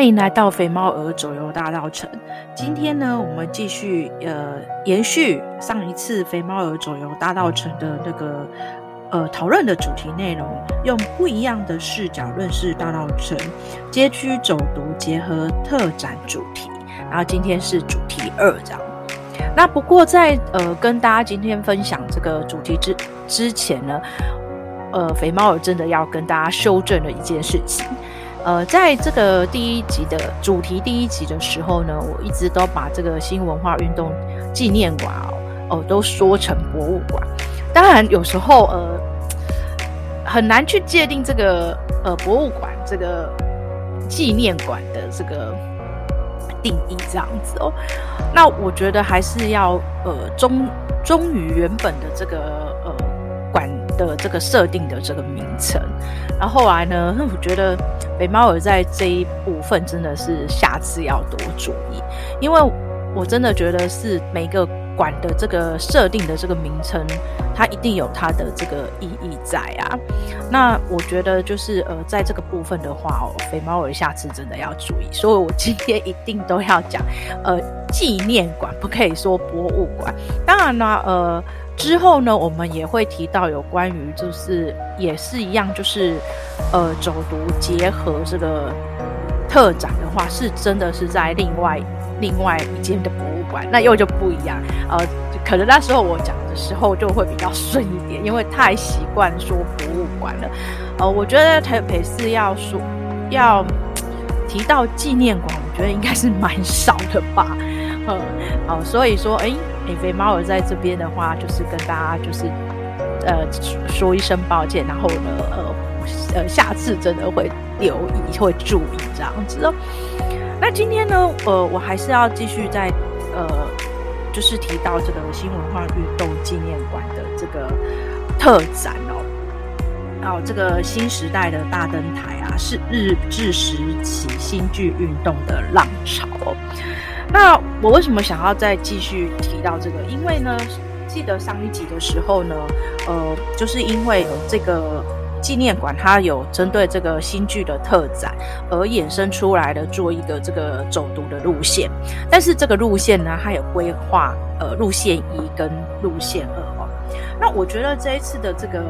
欢迎来到肥猫儿走游大道城。今天呢，我们继续呃延续上一次肥猫儿走游大道城的那个呃讨论的主题内容，用不一样的视角认识大道城街区走读结合特展主题。然后今天是主题二，这样。那不过在呃跟大家今天分享这个主题之之前呢，呃，肥猫儿真的要跟大家修正了一件事情。呃，在这个第一集的主题第一集的时候呢，我一直都把这个新文化运动纪念馆哦，哦、都说成博物馆。当然，有时候呃很难去界定这个呃博物馆这个纪念馆的这个定义这样子哦。那我觉得还是要呃忠忠于原本的这个呃的这个设定的这个名称。然后后来呢，我觉得。肥猫儿在这一部分真的是下次要多注意，因为我真的觉得是每个馆的这个设定的这个名称，它一定有它的这个意义在啊。那我觉得就是呃，在这个部分的话哦，肥猫儿下次真的要注意，所以我今天一定都要讲呃纪念馆，不可以说博物馆。当然呢，呃。之后呢，我们也会提到有关于，就是也是一样，就是呃，走读结合这个特展的话，是真的是在另外另外一间的博物馆，那又就不一样。呃，可能那时候我讲的时候就会比较顺一点，因为太习惯说博物馆了。呃，我觉得台北市要说要提到纪念馆，我觉得应该是蛮少的吧。嗯，好，所以说，哎。肥猫儿在这边的话，就是跟大家就是呃说一声抱歉，然后呢，呃呃，下次真的会留意，会注意这样子哦。那今天呢，呃，我还是要继续在呃，就是提到这个新文化运动纪念馆的这个特展哦，哦这个新时代的大灯台啊，是日治时期新剧运动的浪潮哦。那我为什么想要再继续提到这个？因为呢，记得上一集的时候呢，呃，就是因为这个纪念馆它有针对这个新剧的特展而衍生出来的做一个这个走读的路线，但是这个路线呢，它有规划呃路线一跟路线二哦。那我觉得这一次的这个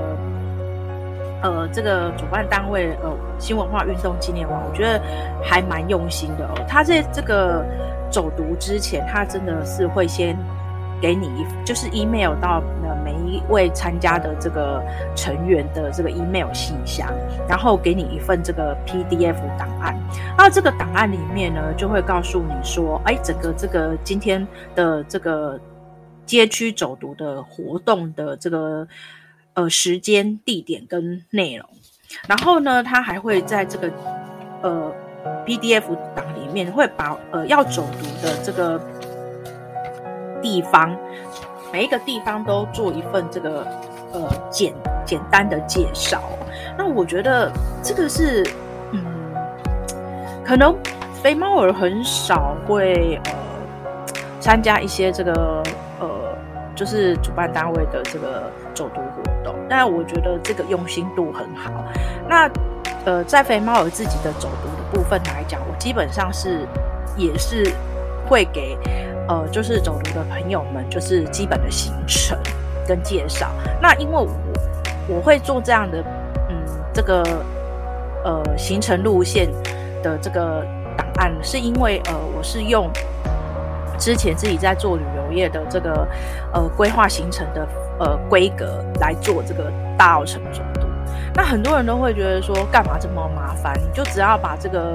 呃这个主办单位呃新文化运动纪念馆，我觉得还蛮用心的哦。它这这个。走读之前，他真的是会先给你一，就是 email 到每一位参加的这个成员的这个 email 信箱，然后给你一份这个 PDF 档案。那这个档案里面呢，就会告诉你说，哎，整个这个今天的这个街区走读的活动的这个呃时间、地点跟内容。然后呢，他还会在这个呃。PDF 档里面会把呃要走读的这个地方，每一个地方都做一份这个呃简简单的介绍。那我觉得这个是嗯，可能肥猫儿很少会呃参加一些这个呃就是主办单位的这个走读活动，但我觉得这个用心度很好。那呃在肥猫儿自己的走读。部分来讲，我基本上是也是会给呃，就是走读的朋友们，就是基本的行程跟介绍。那因为我我会做这样的嗯，这个呃行程路线的这个档案，是因为呃我是用之前自己在做旅游业的这个呃规划行程的呃规格来做这个大稻埕走读。那很多人都会觉得说，干嘛这么麻烦？你就只要把这个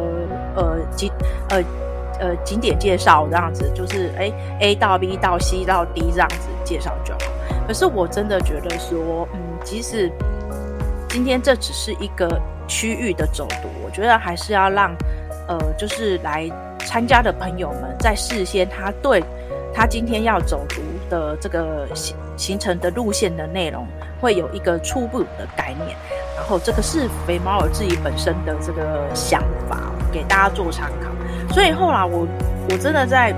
呃景呃呃景点介绍这样子，就是哎 A 到 B 到 C 到 D 这样子介绍就好。可是我真的觉得说，嗯，即使今天这只是一个区域的走读，我觉得还是要让呃就是来参加的朋友们在事先他对他今天要走读的这个行行程的路线的内容会有一个初步的概念。然后这个是肥猫儿自己本身的这个想法，给大家做参考。所以后来我我真的在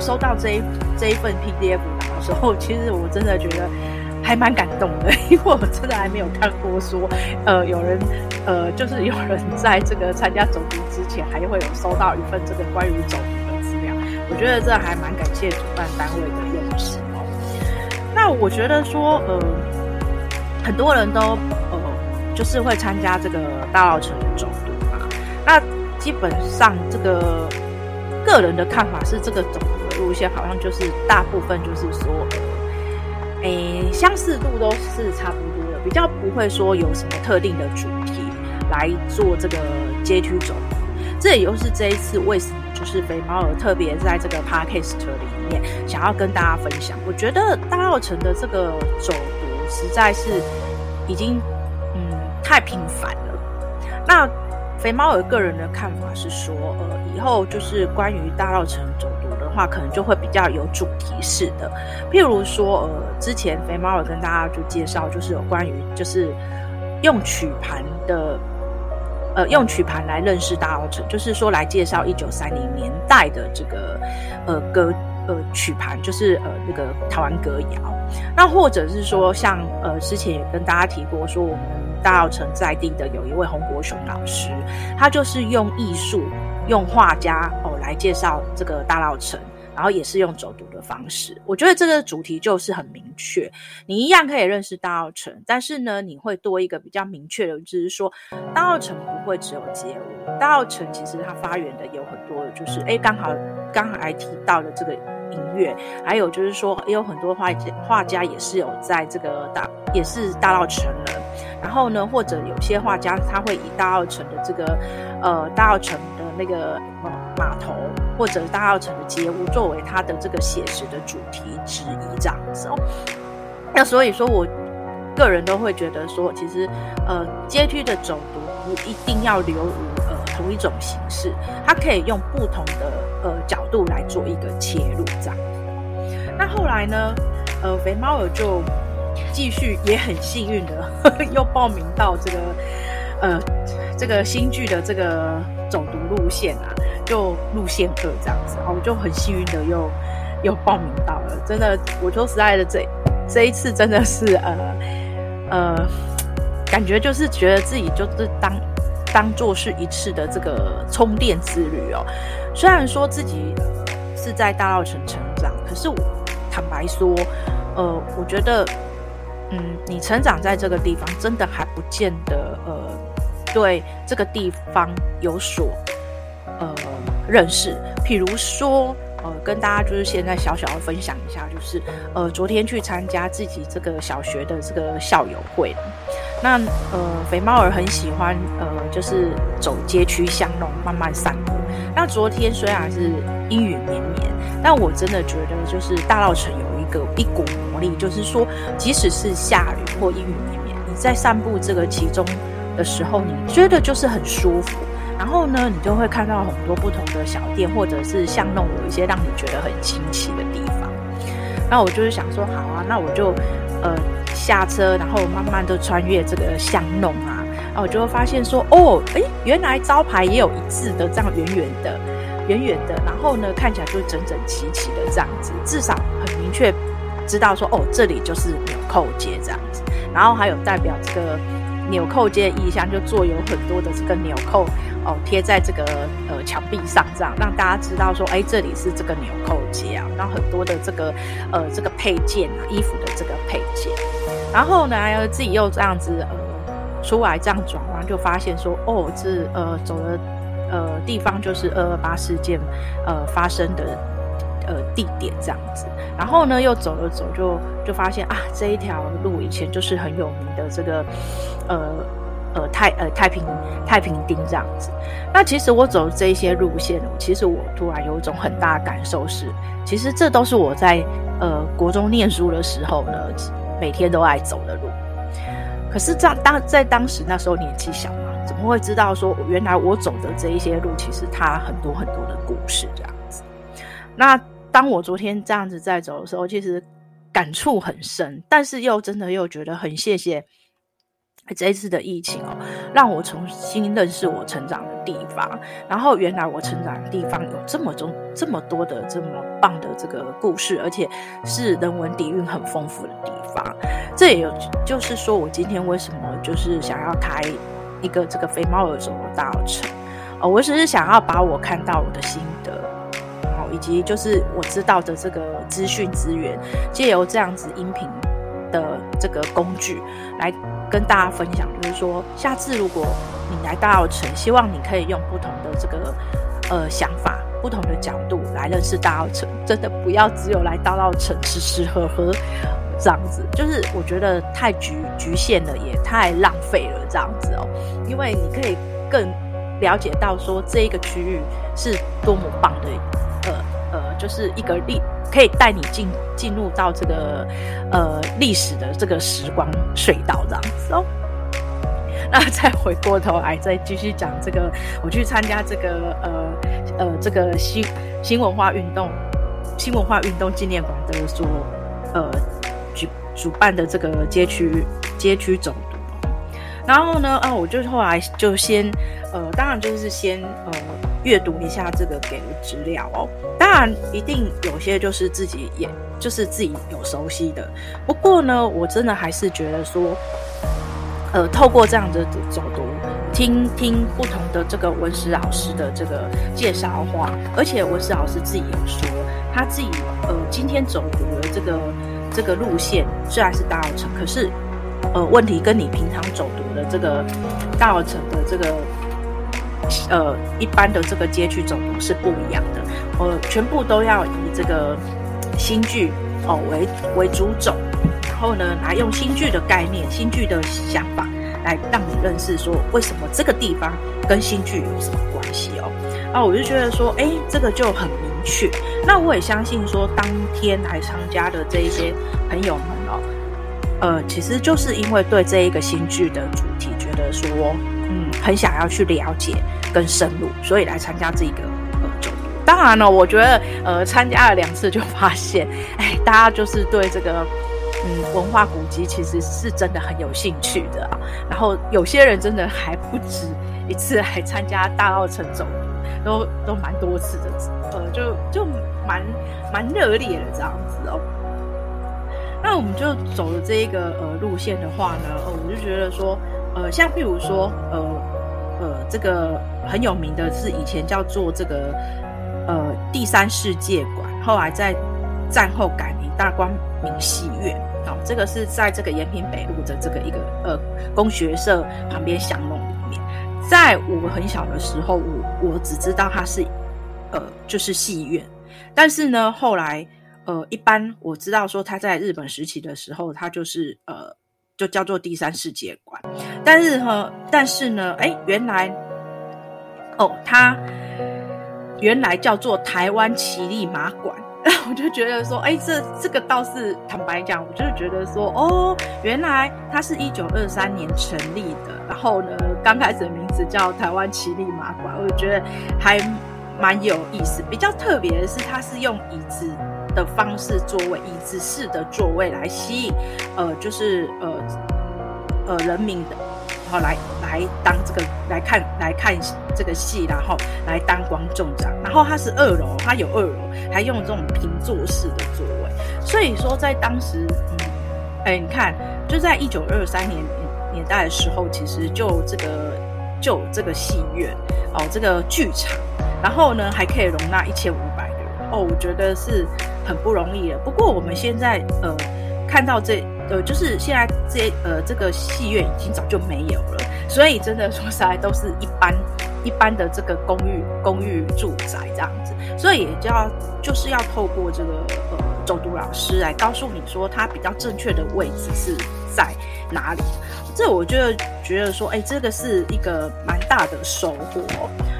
收到这一这一份 PDF 的时候，其实我真的觉得还蛮感动的，因为我真的还没有看过说，呃，有人呃，就是有人在这个参加走读之前。前还会有收到一份这个关于走读的资料，我觉得这还蛮感谢主办单位的用心哦。那我觉得说，呃，很多人都呃就是会参加这个大稻城的走读嘛。那基本上这个个人的看法是，这个走读的路线好像就是大部分就是说，呃，诶，相似度都是差不多的，比较不会说有什么特定的主题来做这个街区走读。这也就是这一次为什么就是肥猫儿特别在这个 podcast 里面想要跟大家分享。我觉得大稻城的这个走实在是已经嗯太频繁了。那肥猫儿个人的看法是说，呃，以后就是关于大稻城走读的话，可能就会比较有主题式的。譬如说，呃，之前肥猫儿跟大家就介绍，就是有关于就是用曲盘的。呃，用曲盘来认识大稻城，就是说来介绍一九三零年代的这个呃歌呃曲盘，就是呃那个台湾歌谣。那或者是说，像呃之前也跟大家提过，说我们大稻城在地的有一位洪国雄老师，他就是用艺术、用画家哦来介绍这个大稻城。然后也是用走读的方式，我觉得这个主题就是很明确，你一样可以认识大稻城，但是呢，你会多一个比较明确的，就是说大稻城不会只有街舞，大稻城其实它发源的有很多，就是哎，刚好刚好还提到了这个音乐，还有就是说也有很多画家画家也是有在这个大也是大稻埕人，然后呢，或者有些画家他会以大稻埕的这个呃大稻埕的那个码头。或者大稻埕的街屋作为他的这个写实的主题之一，这样子哦。那所以说，我个人都会觉得说，其实呃，街区的走读不一定要留于呃同一种形式，它可以用不同的呃角度来做一个切入，这样。那后来呢，呃，肥猫儿就继续也很幸运的 又报名到这个呃这个新剧的这个走读路线啊。就路线二这样子，然后我就很幸运的又又报名到了。真的，我说实在的，这这一次真的是呃呃，感觉就是觉得自己就是当当做是一次的这个充电之旅哦。虽然说自己是在大稻城成长，可是我坦白说，呃，我觉得，嗯，你成长在这个地方，真的还不见得呃对这个地方有所。呃，认识，譬如说，呃，跟大家就是现在小小的分享一下，就是呃，昨天去参加自己这个小学的这个校友会，那呃，肥猫儿很喜欢呃，就是走街区巷弄，慢慢散步。那昨天虽然是阴雨绵绵，但我真的觉得就是大稻城有一个一股魔力，就是说，即使是下雨或阴雨绵绵，你在散步这个其中的时候，你觉得就是很舒服。然后呢，你就会看到很多不同的小店，或者是巷弄，有一些让你觉得很新奇的地方。那我就是想说，好啊，那我就呃下车，然后慢慢的穿越这个巷弄啊，然后我就会发现说，哦，诶，原来招牌也有一字的，这样圆圆的，圆圆的，然后呢，看起来就整整齐齐的这样子，至少很明确知道说，哦，这里就是纽扣街这样子，然后还有代表这个纽扣街的意象，就做有很多的这个纽扣。哦，贴在这个呃墙壁上，这样让大家知道说，哎，这里是这个纽扣街啊，然后很多的这个呃这个配件啊，衣服的这个配件，然后呢，自己又这样子呃出来这样转弯，就发现说，哦，这呃走的呃地方就是二二八事件呃发生的呃地点这样子，然后呢又走了走，就就发现啊，这一条路以前就是很有名的这个呃。呃，太呃太平太平町这样子，那其实我走这些路线，其实我突然有一种很大的感受是，其实这都是我在呃国中念书的时候呢，每天都爱走的路。可是这样当在当时那时候年纪小嘛，怎么会知道说原来我走的这一些路，其实它很多很多的故事这样子。那当我昨天这样子在走的时候，其实感触很深，但是又真的又觉得很谢谢。这一次的疫情哦，让我重新认识我成长的地方。然后原来我成长的地方有这么多、这么多的这么棒的这个故事，而且是人文底蕴很丰富的地方。这也有就是说我今天为什么就是想要开一个这个肥猫儿走读大城》哦，我只是想要把我看到我的心得，然后，以及就是我知道的这个资讯资源，借由这样子音频这个工具来跟大家分享，就是说，下次如果你来大澳城，希望你可以用不同的这个呃想法、不同的角度来认识大澳城，真的不要只有来大澳城吃吃喝喝这样子，就是我觉得太局局限了，也太浪费了这样子哦，因为你可以更了解到说这一个区域是多么棒的，就是一个历可以带你进进入到这个呃历史的这个时光隧道这样子哦。那再回过头来再继续讲这个，我去参加这个呃呃这个新新文化运动新文化运动纪念馆的所呃举主办的这个街区街区走读。然后呢，啊，我就后来就先，呃，当然就是先呃阅读一下这个给的资料哦。当然，一定有些就是自己也就是自己有熟悉的。不过呢，我真的还是觉得说，呃，透过这样的走读，听听不同的这个文史老师的这个介绍话，而且文史老师自己有说，他自己呃今天走读的这个这个路线虽然是大稻埕，可是。呃，问题跟你平常走读的这个大稻埕的这个呃一般的这个街区走读是不一样的。呃，全部都要以这个新剧哦为为主轴，然后呢，来用新剧的概念、新剧的想法来让你认识说为什么这个地方跟新剧有什么关系哦。啊，我就觉得说，哎，这个就很明确。那我也相信说，当天来参加的这一些朋友们哦。呃，其实就是因为对这一个新剧的主题，觉得说，嗯，很想要去了解跟深入，所以来参加这个呃走。当然了，我觉得呃参加了两次就发现，哎，大家就是对这个 嗯文化古迹其实是真的很有兴趣的啊。然后有些人真的还不止一次来参加大稻城走，都都蛮多次的，呃，就就蛮蛮热烈的这样子哦。那我们就走了这一个呃路线的话呢，呃，我就觉得说，呃，像譬如说，呃呃，这个很有名的是以前叫做这个呃第三世界馆，后来在战后改名大光明戏院，好、哦，这个是在这个延平北路的这个一个呃工学社旁边巷弄里面。在我很小的时候，我我只知道它是呃就是戏院，但是呢后来。呃，一般我知道说他在日本时期的时候，他就是呃，就叫做第三世界馆。但是哈，但是呢，哎，原来哦，他原来叫做台湾奇力马馆。我就觉得说，哎，这这个倒是坦白讲，我就是觉得说，哦，原来他是一九二三年成立的。然后呢，刚开始的名字叫台湾奇力马馆，我就觉得还蛮有意思。比较特别的是，它是用椅子。的方式座位，椅子式的座位来吸引，呃，就是呃呃人民的，然后来来当这个来看来看这个戏，然后来当观众这样。然后它是二楼，它有二楼，还用这种平座式的座位。所以说在当时，嗯，哎，你看，就在一九二三年年代的时候，其实就这个就这个戏院哦，这个剧场，然后呢还可以容纳一千五百个人哦，我觉得是。很不容易了。不过我们现在呃看到这呃就是现在这呃这个戏院已经早就没有了，所以真的说实在都是一般一般的这个公寓公寓住宅这样子，所以也就要就是要透过这个呃走读老师来告诉你说它比较正确的位置是在哪里。这我就觉得说，哎，这个是一个蛮大的收获。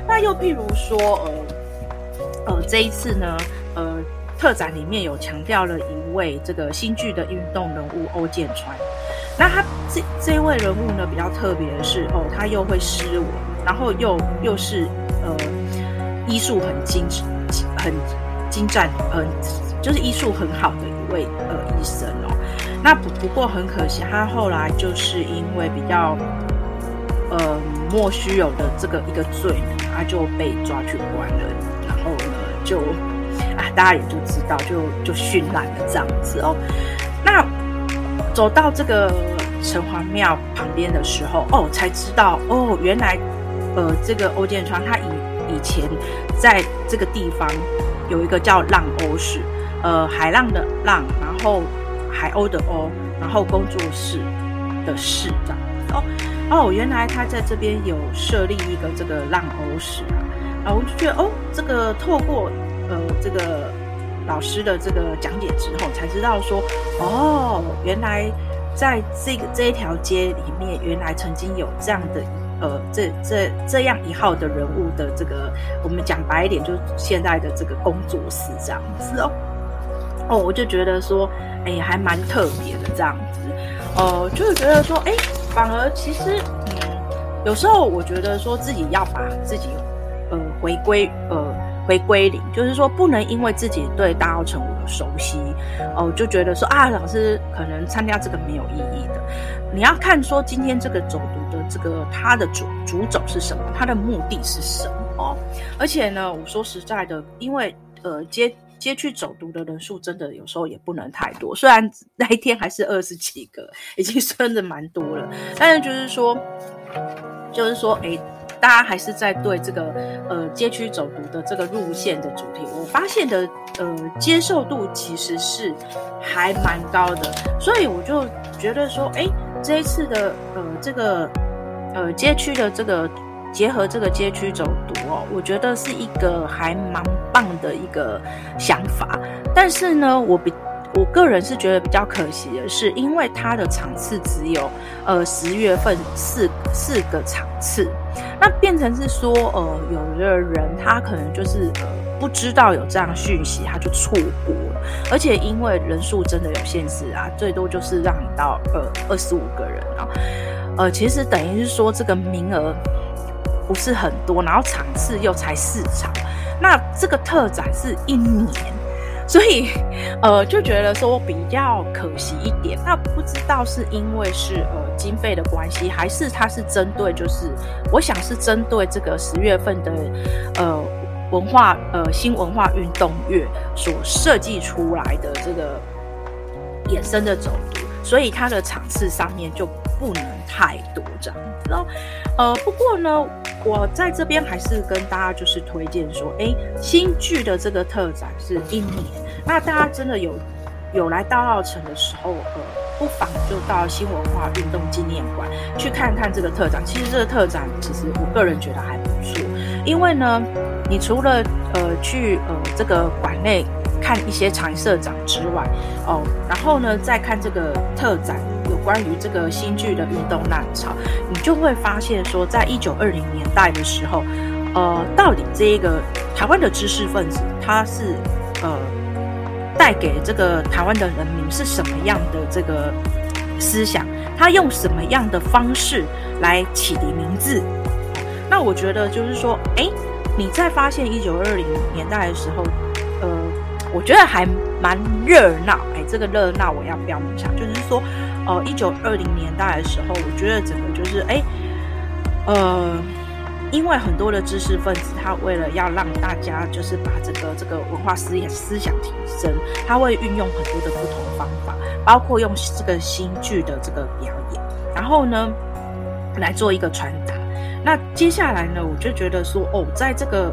那又譬如说呃呃这一次呢呃。特展里面有强调了一位这个新剧的运动人物欧建川，那他这这位人物呢比较特别的是哦，他又会诗文，然后又又是呃医术很精很精湛，呃就是医术很好的一位呃医生哦。那不不过很可惜，他后来就是因为比较呃莫须有的这个一个罪呢，他就被抓去关了，然后呢就。啊，大家也就知道，就就绚烂了这样子哦。那走到这个城隍庙旁边的时候，哦，才知道哦，原来呃，这个欧建川他以以前在这个地方有一个叫浪鸥室，呃，海浪的浪，然后海鸥的鸥，然后工作室的室这样哦哦，原来他在这边有设立一个这个浪鸥室啊，啊，我就觉得哦，这个透过呃这个老师的这个讲解之后，才知道说哦，原来在这个这一条街里面，原来曾经有这样的。呃，这这这样一号的人物的这个，我们讲白一点，就是现在的这个工作室这样子哦。哦，我就觉得说，哎，还蛮特别的这样子。呃，就是觉得说，哎，反而其实，嗯，有时候我觉得说自己要把自己，呃，回归，呃，回归零，就是说不能因为自己对大澳城我熟悉，哦、就觉得说啊，老师可能参加这个没有意义的。你要看说今天这个走读的这个它的主主轴是什么，它的目的是什么？而且呢，我说实在的，因为呃街街区走读的人数真的有时候也不能太多，虽然那一天还是二十几个，已经 算的蛮多了，但是就是说，就是说，哎，大家还是在对这个呃街区走读的这个路线的主题，我发现的呃接受度其实是还蛮高的，所以我就觉得说，哎。这一次的呃这个呃街区的这个结合这个街区走读哦，我觉得是一个还蛮棒的一个想法。但是呢，我比我个人是觉得比较可惜的是，因为它的场次只有呃十月份四四个场次，那变成是说呃有的人他可能就是呃不知道有这样讯息，他就错过了。而且因为人数真的有限制啊，最多就是让你到呃二十五个人啊，呃其实等于是说这个名额不是很多，然后场次又才四场，那这个特展是一年，所以呃就觉得说比较可惜一点。那不知道是因为是呃经费的关系，还是它是针对就是我想是针对这个十月份的呃。文化呃新文化运动月所设计出来的这个衍生的走读，所以它的场次上面就不能太多这样子哦。呃，不过呢，我在这边还是跟大家就是推荐说，哎，新剧的这个特展是一年，那大家真的有有来大澳城的时候，呃，不妨就到新文化运动纪念馆去看看这个特展。其实这个特展，其实我个人觉得还不错，因为呢。你除了呃去呃这个馆内看一些常社长之外，哦，然后呢再看这个特展，有关于这个新剧的运动浪潮，你就会发现说，在一九二零年代的时候，呃，到底这一个台湾的知识分子，他是呃带给这个台湾的人民是什么样的这个思想？他用什么样的方式来启迪名字？那我觉得就是说，哎。你在发现一九二零年代的时候，我觉得还蛮热闹。哎，这个热闹我要标明一下，就是说，呃，一九二零年代的时候，我觉得整个就是，哎，呃，因为很多的知识分子，他为了要让大家就是把这个这个文化思想思想提升，他会运用很多的不同方法，包括用这个新剧的这个表演，然后呢，来做一个传达。那接下来呢，我就觉得说，哦，在这个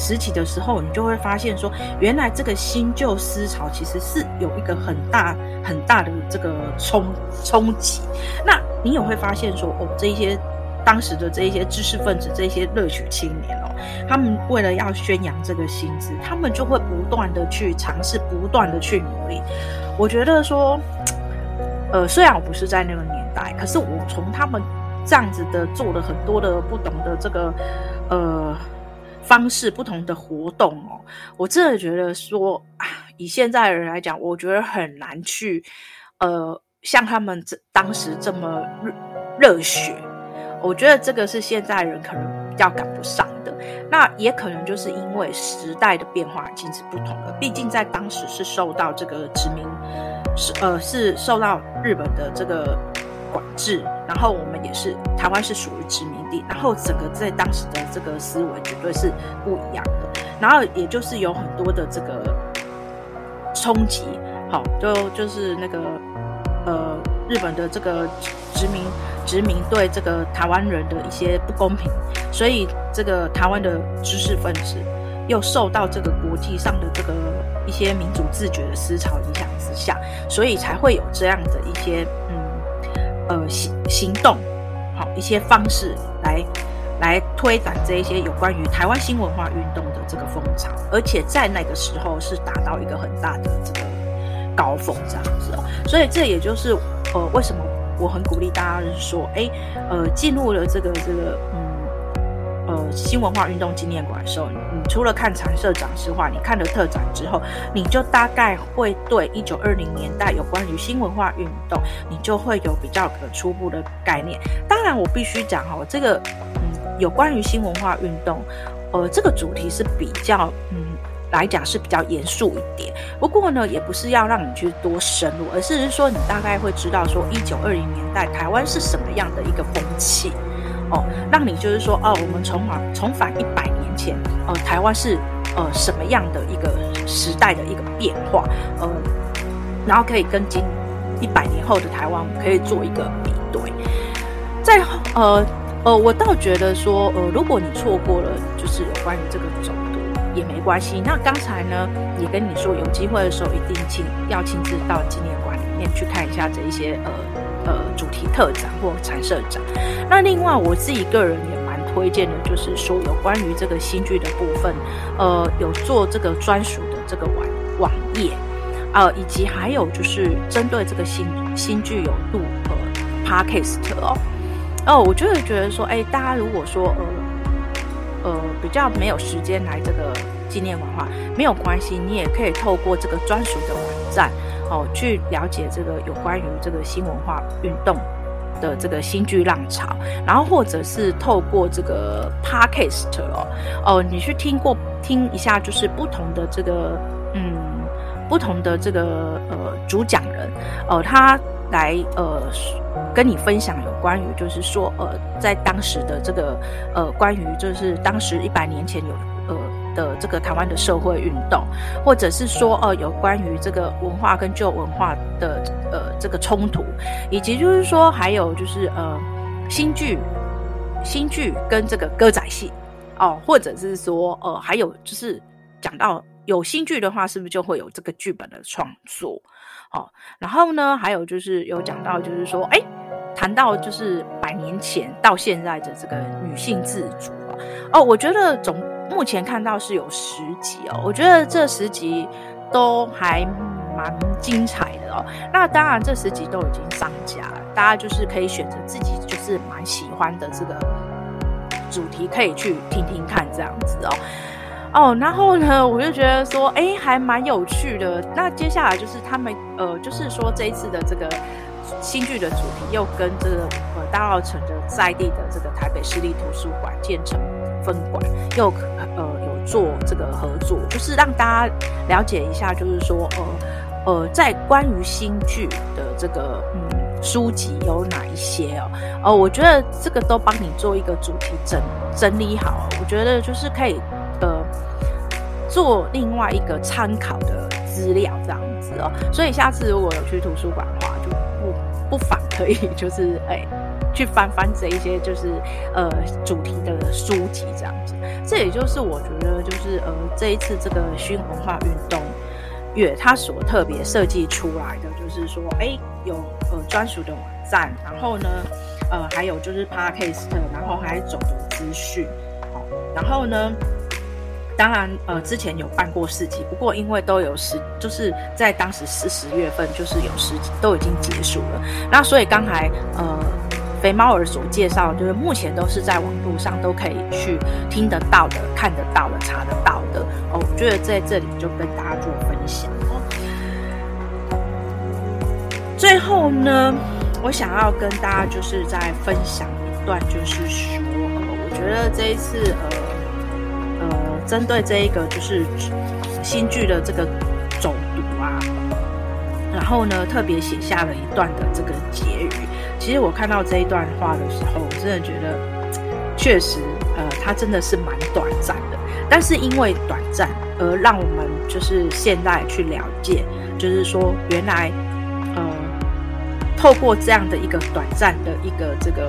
时期的时候，你就会发现说，原来这个新旧思潮其实是有一个很大很大的这个冲冲击。那你也会发现说，哦，这一些当时的这一些知识分子，这些热血青年哦，他们为了要宣扬这个新知，他们就会不断的去尝试，不断的去努力。我觉得说，呃，虽然我不是在那个年代，可是我从他们。这样子的做了很多的不懂的这个呃方式，不同的活动哦，我真的觉得说，以现在的人来讲，我觉得很难去呃像他们这当时这么热热血。我觉得这个是现在人可能比较赶不上的。那也可能就是因为时代的变化已经是不同了，毕竟在当时是受到这个殖民，是呃是受到日本的这个。管制，然后我们也是台湾是属于殖民地，然后整个在当时的这个思维绝对是不一样的，然后也就是有很多的这个冲击，好，就就是那个呃日本的这个殖民殖民对这个台湾人的一些不公平，所以这个台湾的知识分子又受到这个国际上的这个一些民主自觉的思潮影响之下，所以才会有这样的一些嗯行动，好一些方式来。来推展这一些有关于台湾新文化运动的这个风潮，而且在那个时候是达到一个很大的这个高峰，这样子。所以这也就是呃为什么我很鼓励大家是说，哎，呃，进入了这个这个嗯呃新文化运动纪念馆的时候，除了看常设展示画，你看了特展之后，你就大概会对一九二零年代有关于新文化运动，你就会有比较可初步的概念。当然，我必须讲哦，这个嗯。有关于新文化运动，呃，这个主题是比较，嗯，来讲是比较严肃一点。不过呢，也不是要让你去多深入，而是说你大概会知道说，一九二零年代台湾是什么样的一个风气，哦，让你就是说，哦，我们重返重返一百前，呃，台湾是呃什么样的一个时代的一个变化，呃，然后可以跟今一百年后的台湾可以做一个比对，在呃。呃，我倒觉得说，呃，如果你错过了，就是有关于这个走读也没关系。那刚才呢，也跟你说，有机会的时候一定亲要亲自到纪念馆里面去看一下这一些呃呃主题特展或常设展。那另外，我自己个人也推荐的，就是说有关于这个新剧的部分，呃，有做这个专属的这个网网页，呃，以及还有就是针对这个新新剧有录呃 Podcast 哦。哦，我就会觉得说，哎，大家如果说呃呃比较没有时间来这个纪念馆的话，没有关系，你也可以透过这个专属的网站哦，去了解这个有关于这个新文化运动的这个新剧浪潮，然后或者是透过这个 Podcast 哦哦，你去听过听一下，就是不同的这个嗯不同的这个呃主讲人呃，他来呃。跟你分享有关于，就是说，呃，在当时的这个，呃，关于就是当时一百年前有，的这个台湾的社会运动，或者是说，呃，有关于这个文化跟旧文化的，呃，这个冲突，以及就是说，还有就是，呃，新剧，新剧跟这个歌仔戏，哦，或者是说，呃，还有就是讲到有新剧的话，是不是就会有这个剧本的创作？哦，然后呢，还有就是有讲到，就是说，哎，谈到就是百年前到现在的这个女性自主哦，我觉得总目前看到是有十集哦，我觉得这十集都还蛮精彩的哦。那当然，这十集都已经上架了，大家就是可以选择自己就是蛮喜欢的这个主题，可以去听听看这样子哦。哦，然后呢，我就觉得说，哎，还蛮有趣的。那接下来就是他们，呃，就是说这一次的这个新剧的主题，又跟这个呃大稻埕的在地的这个台北市立图书馆建成分馆，又呃有做这个合作，就是让大家了解一下，就是说，呃呃，在关于新剧的这个嗯书籍有哪一些哦，哦，我觉得这个都帮你做一个主题整整理好，我觉得就是可以。呃，做另外一个参考的资料这样子哦，所以下次如果有去图书馆的话，就不不妨可以就是哎去翻翻这一些就是呃主题的书籍这样子。这也就是我觉得就是呃这一次这个新文化运动月它所特别设计出来的，就是说哎有呃专属的网站，然后呢呃还有就是 Podcast，然后还有走读资讯，好，然后呢。当然，呃，之前有办过市集，不过因为都有十，就是在当时十十月份，就是有十都已经结束了。那所以刚才呃，肥猫儿所介绍，就是目前都是在网络上都可以去听得到的、看得到的、查得到的。哦，我觉得在这里就跟大家做分享。最后呢，我想要跟大家就是再分享一段，就是说，我觉得这一次呃呃。针对这一个就是新剧的这个走读啊，然后呢，特别写下了一段的这个结语。其实我看到这一段话的时候，我真的觉得确实，呃，它真的是蛮短暂的。但是因为短暂，而让我们就是现在去了解，就是说原来，呃，透过这样的一个短暂的一个这个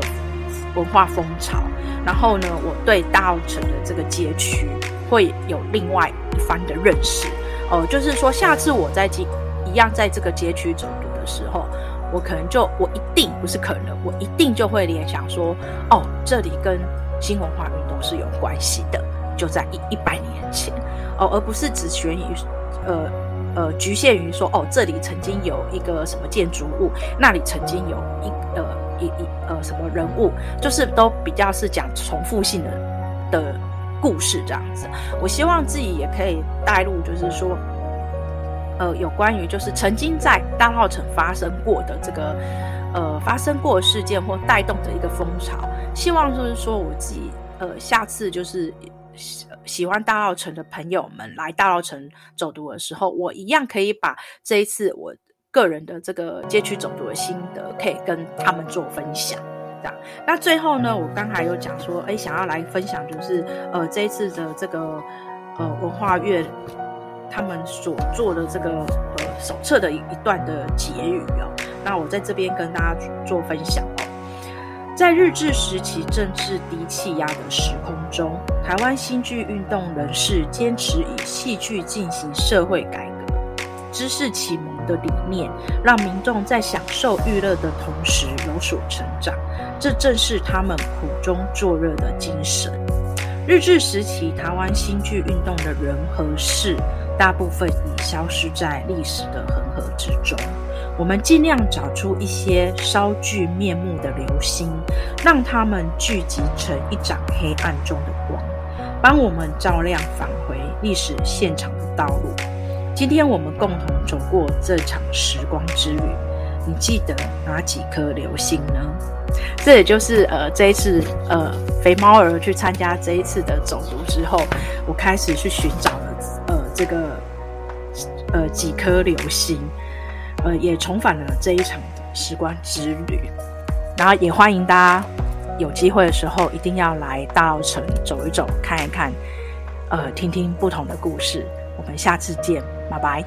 文化风潮，然后呢，我对大澳城的这个街区会有另外一番的认识。哦、呃，就是说，下次我在一一样在这个街区走读的时候，我可能就我一定不是可能，我一定就会联想说，哦，这里跟新文化运动是有关系的，就在一一百年前，哦，而不是只悬于呃。呃，局限于说哦，这里曾经有一个什么建筑物，那里曾经有一呃一一呃什么人物，就是都比较是讲重复性的的故事这样子。我希望自己也可以带入，就是说，呃，有关于就是曾经在大稻城发生过的这个呃发生过的事件或带动的一个风潮，希望就是说我自己呃下次就是。喜欢大稻城的朋友们来大稻城走读的时候，我一样可以把这一次我个人的这个街区走读的心得，可以跟他们做分享。这样，那最后呢，我刚才有讲说，哎，想要来分享就是呃这一次的这个呃文化月他们所做的这个呃手册的一一段的结语哦，那我在这边跟大家做分享哦。在日治时期政治低气压的时空中，台湾新剧运动人士坚持以戏剧进行社会改革、知识启蒙的理念，让民众在享受娱乐的同时有所成长。这正是他们苦中作乐的精神。日治时期台湾新剧运动的人和事，大部分已消失在历史的恒河之中。我们尽量找出一些稍具面目的流星，让他们聚集成一盏黑暗中的光，帮我们照亮返回历史现场的道路。今天我们共同走过这场时光之旅，你记得哪几颗流星呢？这也就是呃这一次呃肥猫儿去参加这一次的走读之后，我开始去寻找这个呃几颗流星。呃，也重返了这一场时光之旅，然后也欢迎大家有机会的时候一定要来大澳城走一走，看一看，呃，听听不同的故事。我们下次见，拜拜。